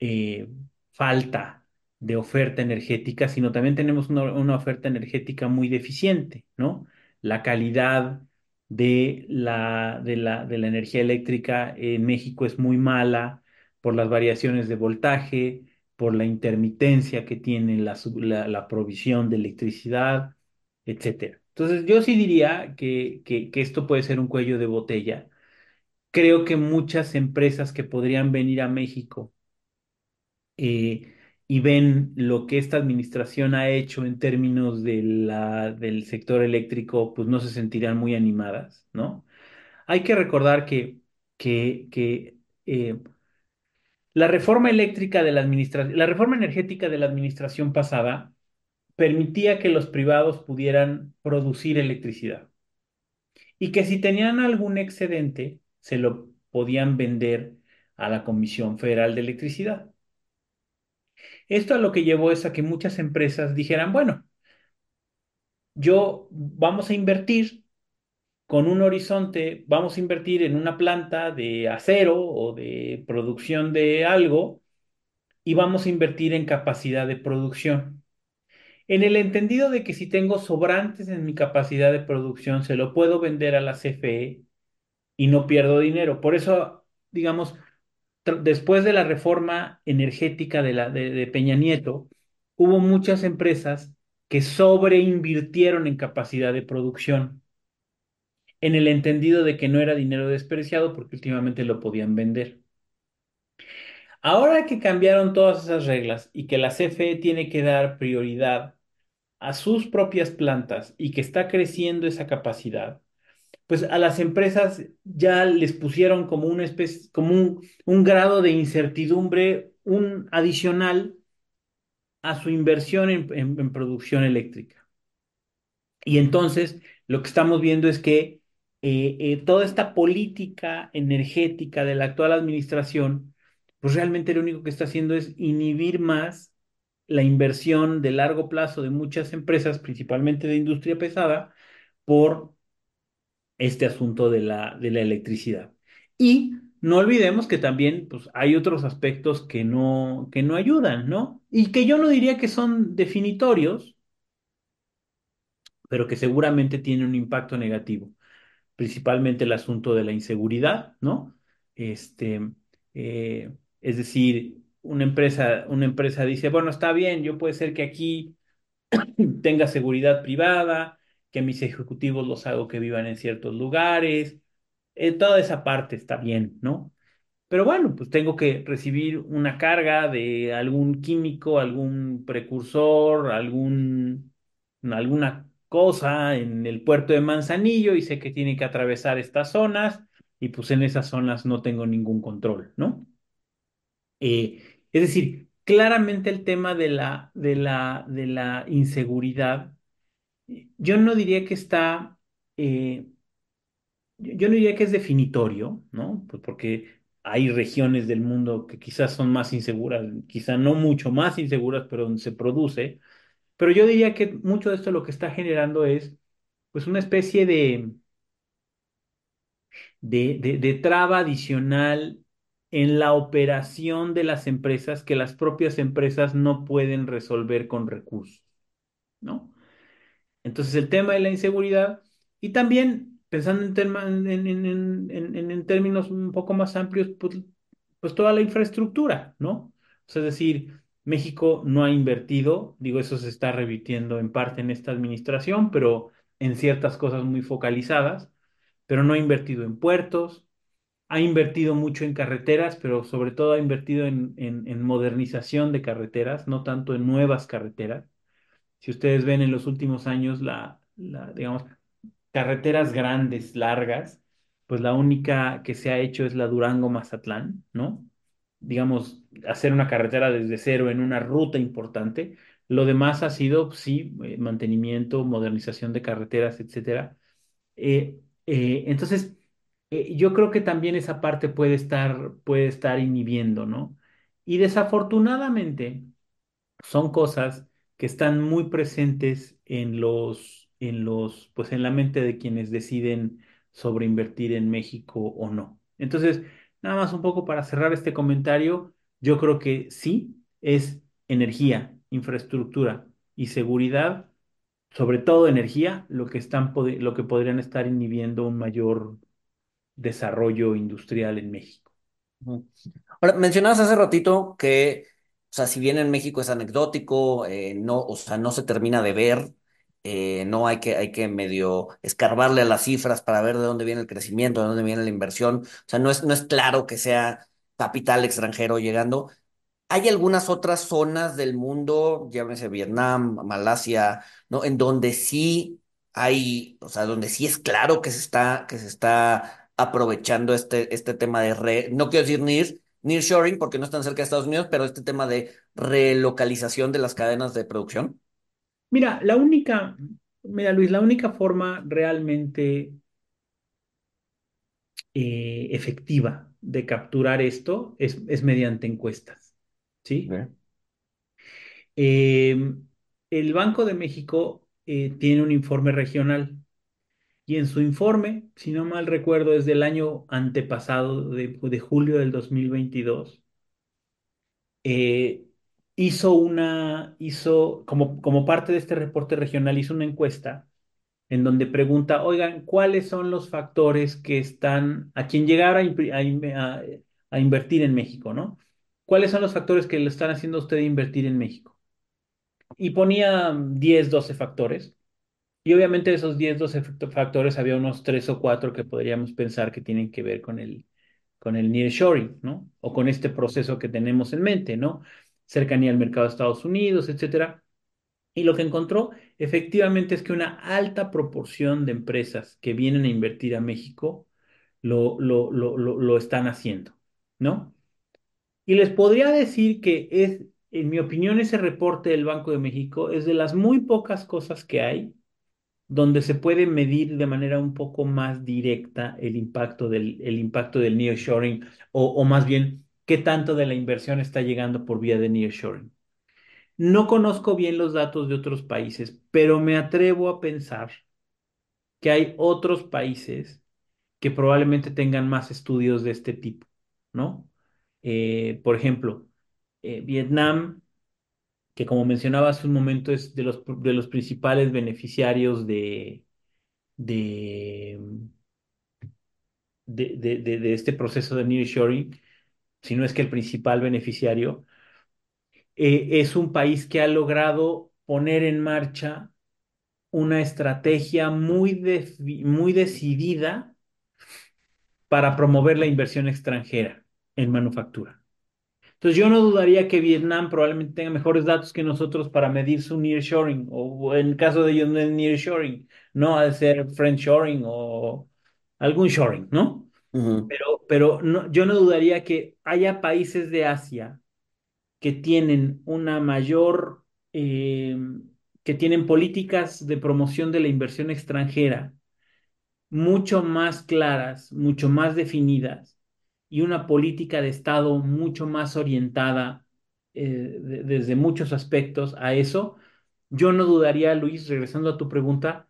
eh, falta de oferta energética, sino también tenemos una, una oferta energética muy deficiente, ¿no? La calidad de la, de la, de la energía eléctrica en México es muy mala por las variaciones de voltaje, por la intermitencia que tiene la, la, la provisión de electricidad, etcétera. Entonces, yo sí diría que, que, esto puede ser un cuello de botella. Creo que muchas empresas que podrían venir a México eh, y ven lo que esta administración ha hecho en términos de del sector eléctrico, pues no se sentirán muy animadas, ¿no? Hay que recordar que, que, que eh, la reforma eléctrica de la administración, la reforma energética de la administración pasada permitía que los privados pudieran producir electricidad y que si tenían algún excedente, se lo podían vender a la Comisión Federal de Electricidad. Esto a lo que llevó es a que muchas empresas dijeran, bueno, yo vamos a invertir con un horizonte, vamos a invertir en una planta de acero o de producción de algo y vamos a invertir en capacidad de producción. En el entendido de que si tengo sobrantes en mi capacidad de producción, se lo puedo vender a la CFE y no pierdo dinero. Por eso, digamos, después de la reforma energética de, la, de, Peña Nieto, hubo muchas empresas que sobreinvirtieron en capacidad de producción, en el entendido de que no era dinero despreciado porque últimamente lo podían vender. Ahora que cambiaron todas esas reglas y que la CFE tiene que dar prioridad a sus propias plantas y que está creciendo esa capacidad, pues a las empresas ya les pusieron como una especie, como un, grado de incertidumbre, un adicional a su inversión en producción eléctrica. Y entonces lo que estamos viendo es que eh, eh, toda esta política energética de la actual administración, pues realmente lo único que está haciendo es inhibir más la inversión de largo plazo de muchas empresas, principalmente de industria pesada, por este asunto de la, de la electricidad. Y no olvidemos que también pues, hay otros aspectos que no, que no ayudan, ¿no? Y que yo no diría que son definitorios, pero que seguramente tienen un impacto negativo. Principalmente el asunto de la inseguridad, ¿no? Este, eh, es decir, una empresa, una empresa dice, bueno, está bien, yo puede ser que aquí tenga seguridad privada, que mis ejecutivos los hago que vivan en ciertos lugares, eh, toda esa parte está bien, ¿no? Pero bueno, pues tengo que recibir una carga de algún químico, algún precursor, algún, alguna cosa en el puerto de Manzanillo y sé que tiene que atravesar estas zonas y pues en esas zonas no tengo ningún control, ¿no? Eh, es decir, claramente el tema de la, de la, de la inseguridad, yo no diría que está, eh, yo no diría que es definitorio, ¿no? Pues porque hay regiones del mundo que quizás son más inseguras, quizás no mucho más inseguras, pero donde se produce. Pero yo diría que mucho de esto lo que está generando es, pues, una especie de, de, de traba adicional en la operación de las empresas que las propias empresas no pueden resolver con recursos, ¿no? Entonces el tema de la inseguridad y también pensando en, términos un poco más amplios, pues, pues, toda la infraestructura, ¿no? O sea, es decir, México no ha invertido, digo, eso se está revirtiendo en parte en esta administración, pero en ciertas cosas muy focalizadas, pero no ha invertido en puertos, ha invertido mucho en carreteras, pero sobre todo ha invertido en, en, modernización de carreteras, no tanto en nuevas carreteras. Si ustedes ven en los últimos años, la, digamos, carreteras grandes, largas, pues la única que se ha hecho es la Durango-Mazatlán, ¿no? Digamos, hacer una carretera desde cero en una ruta importante. Lo demás ha sido, sí, eh, mantenimiento, modernización de carreteras, etcétera. Eh, eh, entonces, eh, yo creo que también esa parte puede estar, puede estar inhibiendo, ¿no? Y desafortunadamente son cosas que están muy presentes en los, en los, pues en la mente de quienes deciden sobre invertir en México o no. Entonces, nada más un poco para cerrar este comentario, yo creo que sí es energía, infraestructura y seguridad, sobre todo energía, lo que están, lo que podrían estar inhibiendo un mayor desarrollo industrial en México.
Ahora, mencionabas hace ratito que, o sea, si bien en México es anecdótico, eh, no, o sea, no se termina de ver, eh, no hay que, hay que medio escarbarle a las cifras para ver de dónde viene el crecimiento, de dónde viene la inversión. O sea, no es, no es claro que sea capital extranjero llegando. Hay algunas otras zonas del mundo, llámese Vietnam, Malasia, ¿no? En donde sí hay, o sea, donde sí es claro que se está, que se está aprovechando este, este tema de re, no quiero decir near, nearshoring porque no están cerca de Estados Unidos, pero este tema de relocalización de las cadenas de producción.
Mira, la única, mira Luis, la única forma realmente eh, efectiva de capturar esto es, es mediante encuestas, ¿sí? Eh, el Banco de México eh, tiene un informe regional Y en su informe, si no mal recuerdo, es del año antepasado, de, de julio del 2022, eh, hizo una, hizo, como, como parte de este reporte regional, hizo una encuesta en donde pregunta, oigan, ¿cuáles son los factores que están, a quien llegar a, a invertir en México, ¿no? ¿Cuáles son los factores que le están haciendo a usted invertir en México? Y ponía 10 12 factores. Y obviamente de esos 10 12 facto- factores había unos 3 o 4 que podríamos pensar que tienen que ver con el, con el nearshoring, ¿no? O con este proceso que tenemos en mente, ¿no? Cercanía al mercado de Estados Unidos, etcétera. Y lo que encontró efectivamente es que una alta proporción de empresas que vienen a invertir a México lo, lo, lo, lo, lo están haciendo, ¿no? Y les podría decir que es, en mi opinión, ese reporte del Banco de México es de las muy pocas cosas que hay donde se puede medir de manera un poco más directa el impacto del, el impacto del nearshoring o, más bien qué tanto de la inversión está llegando por vía de nearshoring. No conozco bien los datos de otros países, pero me atrevo a pensar que hay otros países que probablemente tengan más estudios de este tipo, ¿no? Eh, por ejemplo, eh, Vietnam, que como mencionaba hace un momento es de los, de los principales beneficiarios de, de, de, de, este proceso de nearshoring, si no es que el principal beneficiario, eh, es un país que ha logrado poner en marcha una estrategia muy, muy decidida para promover la inversión extranjera en manufactura. Entonces yo no dudaría que Vietnam probablemente tenga mejores datos que nosotros para medir su nearshoring, o en caso de ellos no es nearshoring, no ha de ser friendshoring o algún shoring, ¿no? Pero, pero no, yo no dudaría que haya países de Asia que tienen una mayor, eh, que tienen políticas de promoción de la inversión extranjera mucho más claras, mucho más definidas y una política de Estado mucho más orientada eh, de- desde muchos aspectos a eso, yo no dudaría, Luis, regresando a tu pregunta,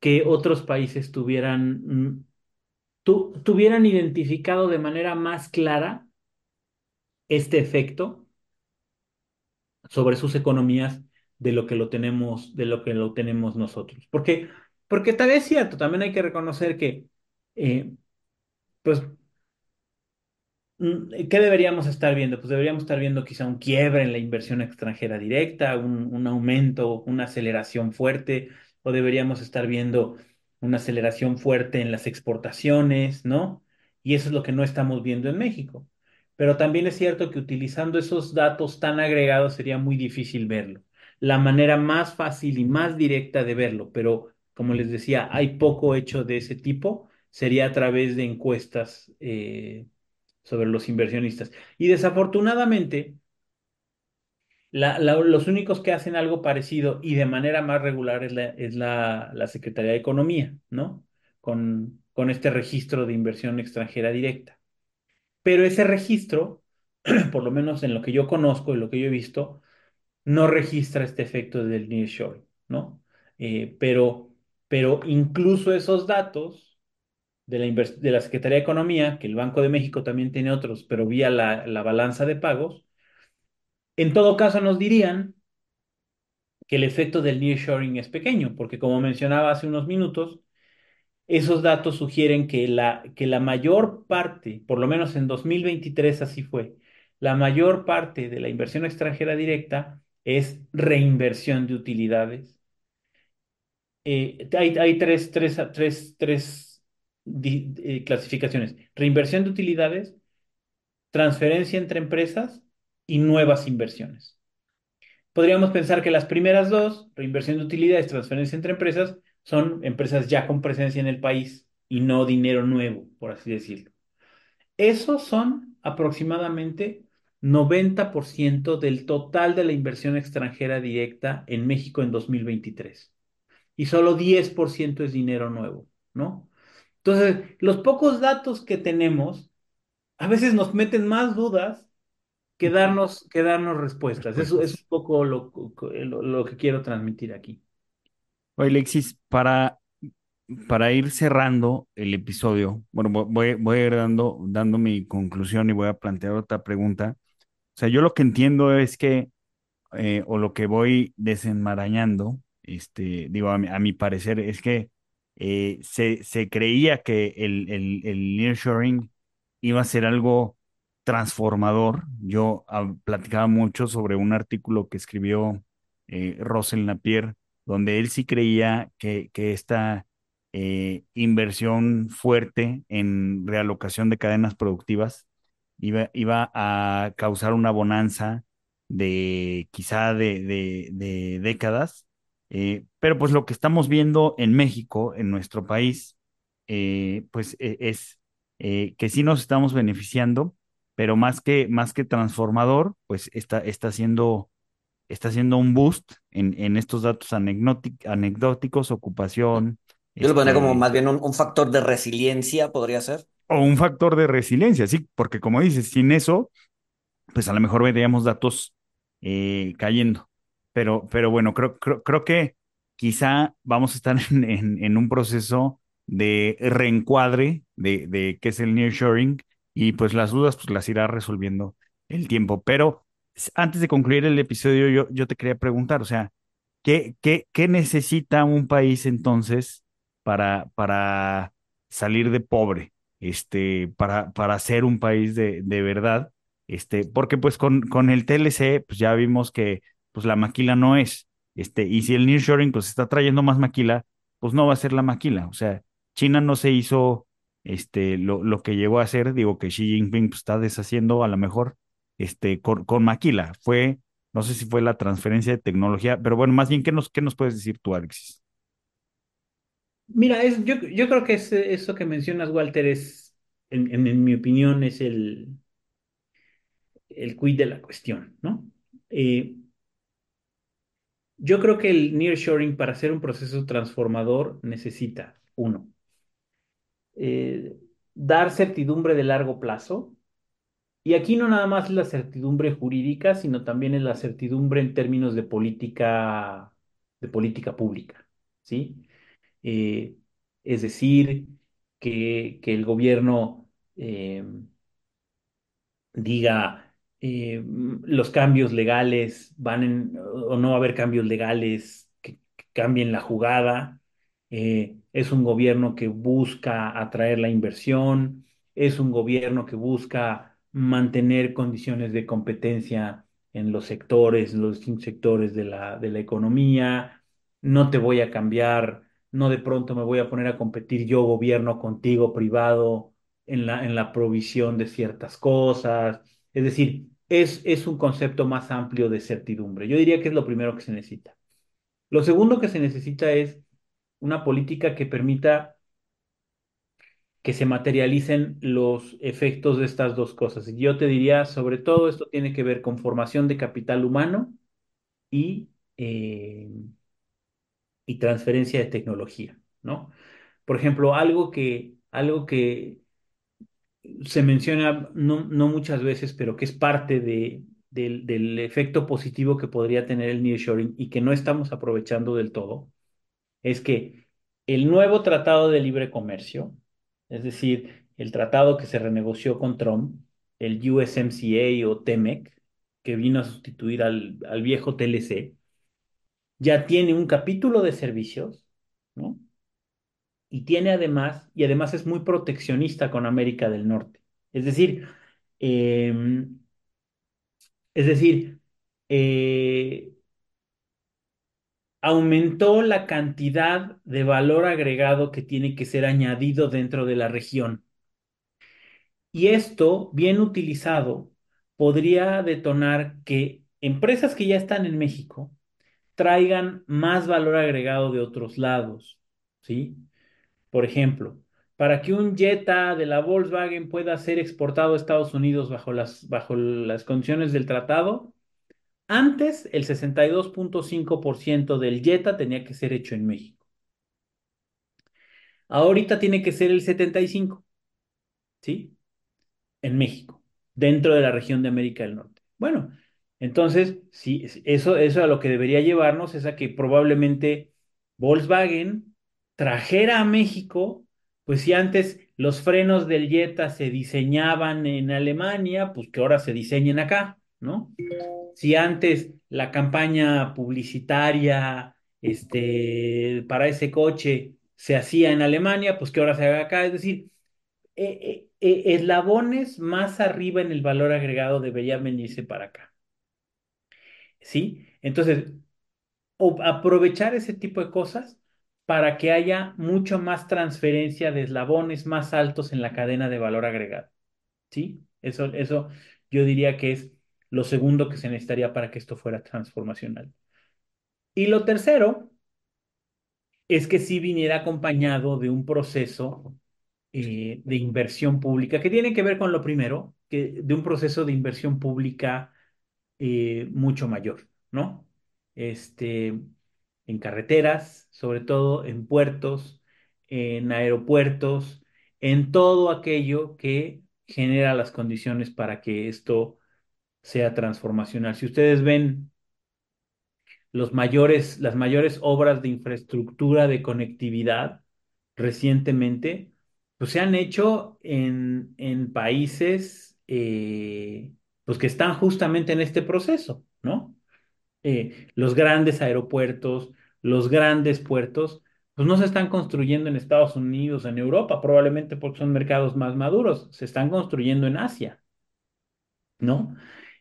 que otros países tuvieran, mm, tu- tuvieran identificado de manera más clara este efecto sobre sus economías de lo que lo tenemos, de lo que lo tenemos nosotros. Porque, porque tal vez es cierto, también hay que reconocer que eh, pues ¿Qué deberíamos estar viendo? Pues deberíamos estar viendo quizá un quiebre en la inversión extranjera directa, un, un aumento, una aceleración fuerte, o deberíamos estar viendo una aceleración fuerte en las exportaciones, ¿no? Y eso es lo que no estamos viendo en México. Pero también es cierto que utilizando esos datos tan agregados sería muy difícil verlo. La manera más fácil y más directa de verlo, pero como les decía, hay poco hecho de ese tipo, sería a través de encuestas. eh, sobre los inversionistas. Y desafortunadamente, los únicos que hacen algo parecido y de manera más regular es la, es la, la Secretaría de Economía, ¿no? Con, con este registro de inversión extranjera directa. Pero ese registro, por lo menos en lo que yo conozco y lo que yo he visto, no registra este efecto del nearshoring, ¿no? Eh, pero, pero incluso esos datos de la, de la Secretaría de Economía, que el Banco de México también tiene otros, pero vía la, la balanza de pagos, en todo caso nos dirían que el efecto del nearshoring es pequeño, porque como mencionaba hace unos minutos, esos datos sugieren que la, que la mayor parte, por lo menos en 2023 así fue, la mayor parte de la inversión extranjera directa es reinversión de utilidades. Eh, hay, hay tres, tres, tres, tres eh, clasificaciones. Reinversión de utilidades, transferencia entre empresas y nuevas inversiones. Podríamos pensar que las primeras dos, reinversión de utilidades, transferencia entre empresas, son empresas ya con presencia en el país y no dinero nuevo, por así decirlo. Esos son aproximadamente 90% del total de la inversión extranjera directa en México en 2023. Y solo 10% es dinero nuevo, ¿no? Entonces, los pocos datos que tenemos a veces nos meten más dudas que darnos, que darnos respuestas. Eso es un poco lo, lo, lo que quiero transmitir aquí.
Oye, Alexis, para para ir cerrando el episodio, bueno, vo- voy, voy a ir dando, dando mi conclusión y voy a plantear otra pregunta. O sea, yo lo que entiendo es que, eh, o lo que voy desenmarañando, este, digo, a mi, a mi parecer, es que eh, se, se creía que el, el, el nearshoring iba a ser algo transformador. Yo ah, platicaba mucho sobre un artículo que escribió eh, Russell Napier, donde él sí creía que, que esta eh, inversión fuerte en realocación de cadenas productivas iba, iba a causar una bonanza de quizá de, de, de décadas. Eh, pero pues lo que estamos viendo en México, en nuestro país, eh, pues e- es eh, que sí nos estamos beneficiando, pero más que, más que transformador, pues está, está haciendo, está haciendo un boost en, en estos datos anecdótic- anecdóticos, ocupación,
Yo lo pondría como
este,
más bien un, un factor de resiliencia, podría ser.
o un factor de resiliencia, sí, porque como dices, sin eso, pues a lo mejor veríamos datos eh, cayendo. Pero, pero bueno, creo, creo, creo que quizá vamos a estar en, en, un proceso de reencuadre de, de qué es el nearshoring y pues las dudas pues las irá resolviendo el tiempo. Pero antes de concluir el episodio, yo, yo te quería preguntar, o sea, ¿qué, qué, qué necesita un país entonces para, para salir de pobre? Este, para, para ser un país de, de verdad este, porque pues con, con el TLC, pues ya vimos que pues la maquila no es, este, y si el nearshoring pues está trayendo más maquila, pues no va a ser la maquila, o sea, China no se hizo, este, lo, lo que llegó a hacer, digo que Xi Jinping pues, está deshaciendo a lo mejor, este, con, con maquila, fue, no sé si fue la transferencia de tecnología, pero bueno, más bien, ¿qué nos, qué nos puedes decir tú, Alexis?
Mira, es, yo, yo creo que es, eso que mencionas, Walter, es, en, en- mi opinión, es el, el quid de la cuestión, ¿no? Eh, yo creo que el nearshoring, para ser un proceso transformador, necesita, uno, eh, dar certidumbre de largo plazo. Y aquí no nada más es la certidumbre jurídica, sino también es la certidumbre en términos de política, de política pública, ¿sí? Eh, es decir, que, que el gobierno eh, diga eh, los cambios legales van en, o no va a haber cambios legales que, cambien la jugada. Eh, es un gobierno que busca atraer la inversión, es un gobierno que busca mantener condiciones de competencia en los sectores, los distintos sectores de la, de la economía. No te voy a cambiar, no de pronto me voy a poner a competir yo, gobierno, contigo, privado en la, en la provisión de ciertas cosas. Es decir, es, es un concepto más amplio de certidumbre. Yo diría que es lo primero que se necesita. Lo segundo que se necesita es una política que permita que se materialicen los efectos de estas dos cosas. Y yo te diría, sobre todo, esto tiene que ver con formación de capital humano y, eh, y transferencia de tecnología, ¿no? Por ejemplo, algo que, algo que se menciona no, no muchas veces, pero que es parte de, del, del efecto positivo que podría tener el nearshoring y que no estamos aprovechando del todo, es que el nuevo tratado de libre comercio, es decir, el tratado que se renegoció con Trump, el USMCA o TEMEC, que vino a sustituir al, al viejo TLC, ya tiene un capítulo de servicios, ¿no? Y tiene además, y además es muy proteccionista con América del Norte. Es decir, eh, es decir, eh, aumentó la cantidad de valor agregado que tiene que ser añadido dentro de la región. Y esto, bien utilizado, podría detonar que empresas que ya están en México traigan más valor agregado de otros lados, ¿sí? Por ejemplo, para que un Jetta de la Volkswagen pueda ser exportado a Estados Unidos bajo las, bajo las condiciones del tratado, antes el 62.5% del Jetta tenía que ser hecho en México. Ahorita tiene que ser el 75%, ¿sí? En México, dentro de la región de América del Norte. Bueno, entonces, sí, eso, eso a lo que debería llevarnos es a que probablemente Volkswagen trajera a México, pues si antes los frenos del Jetta se diseñaban en Alemania, pues que ahora se diseñen acá, ¿no? Si antes la campaña publicitaria este, para ese coche se hacía en Alemania, pues que ahora se haga acá. Es decir, eh, eh, eh, eslabones más arriba en el valor agregado deberían venirse para acá. ¿Sí? Entonces, aprovechar ese tipo de cosas para que haya mucho más transferencia de eslabones más altos en la cadena de valor agregado. ¿Sí? Eso, eso yo diría que es lo segundo que se necesitaría para que esto fuera transformacional. Y lo tercero es que sí viniera acompañado de un proceso eh, de inversión pública, que tiene que ver con lo primero, que de un proceso de inversión pública eh, mucho mayor, ¿no? Este, en carreteras, sobre todo en puertos, en aeropuertos, en todo aquello que genera las condiciones para que esto sea transformacional. Si ustedes ven las mayores obras de infraestructura de conectividad recientemente, pues se han hecho en, en países eh, pues que están justamente en este proceso, ¿no? Eh, los grandes aeropuertos, los grandes puertos, pues no se están construyendo en Estados Unidos, en Europa, probablemente porque son mercados más maduros, se están construyendo en Asia, ¿no?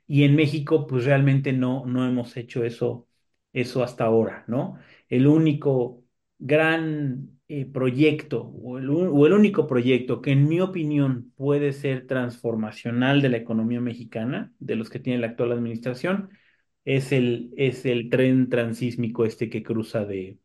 Y en México, pues realmente no, no hemos hecho eso, eso hasta ahora, ¿no? El único gran eh, proyecto o el, o el único proyecto que en mi opinión puede ser transformacional de la economía mexicana, de los que tiene la actual administración, es el, es el tren transísmico este que cruza de,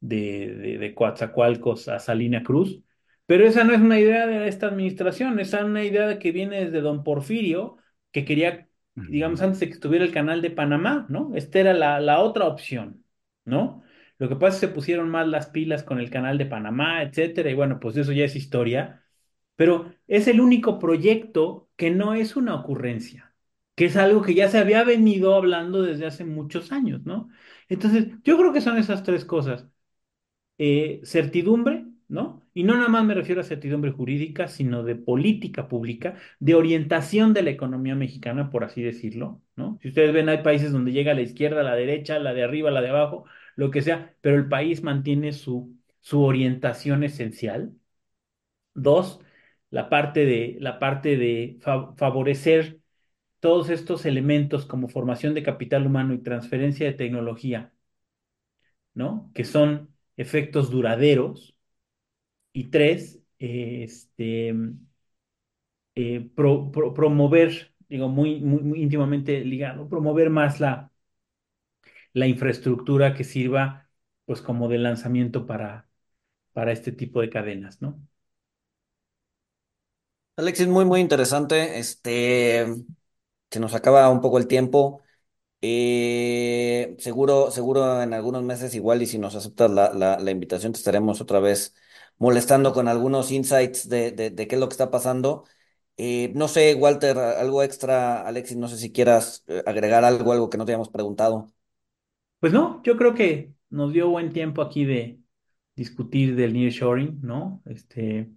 de, de, de Coatzacoalcos a Salina Cruz. Pero esa no es una idea de esta administración, esa es una idea que viene desde don Porfirio, que quería, digamos, antes de que estuviera el canal de Panamá, ¿no? Esta era la, la otra opción, ¿no? Lo que pasa es que se pusieron más las pilas con el canal de Panamá, etcétera, y bueno, pues eso ya es historia, pero es el único proyecto que no es una ocurrencia, que es algo que ya se había venido hablando desde hace muchos años, ¿no? Entonces, yo creo que son esas tres cosas. Eh, certidumbre, ¿no? Y no nada más me refiero a certidumbre jurídica, sino de política pública, de orientación de la economía mexicana, por así decirlo, ¿no? Si ustedes ven, hay países donde llega a la izquierda, a la derecha, la de arriba, la de abajo, lo que sea, pero el país mantiene su, su orientación esencial. Dos, la parte de, la parte de favorecer todos estos elementos como formación de capital humano y transferencia de tecnología, ¿no? Que son efectos duraderos. Y tres, este, eh, promover, digo, muy, muy, íntimamente ligado, promover más la, la infraestructura que sirva pues como de lanzamiento para, para este tipo de cadenas, ¿no?
Alexis, muy, muy interesante. Este, se nos acaba un poco el tiempo. Eh, seguro, seguro en algunos meses igual y si nos aceptas la, la, la invitación te estaremos otra vez molestando con algunos insights de, de, qué es lo que está pasando. Eh, no sé, Walter, algo extra, Alexis, no sé si quieras eh, agregar algo, algo que no te hayamos preguntado.
Pues no, yo creo que nos dio buen tiempo aquí de discutir del nearshoring, ¿no? Este,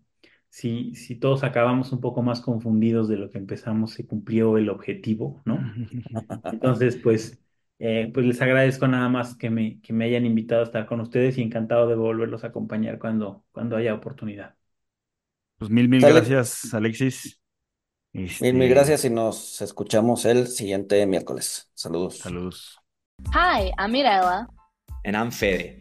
si, si todos acabamos un poco más confundidos de lo que empezamos, se cumplió el objetivo, ¿no? Entonces, pues, eh, pues les agradezco nada más que me, que me hayan invitado a estar con ustedes y encantado de volverlos a acompañar cuando, cuando haya oportunidad.
Pues mil, mil gracias, Alexis.
Mil, mil
Este,
gracias y nos escuchamos el siguiente miércoles. Saludos.
Saludos.
Hi, I'm Mirella.
And I'm Fede.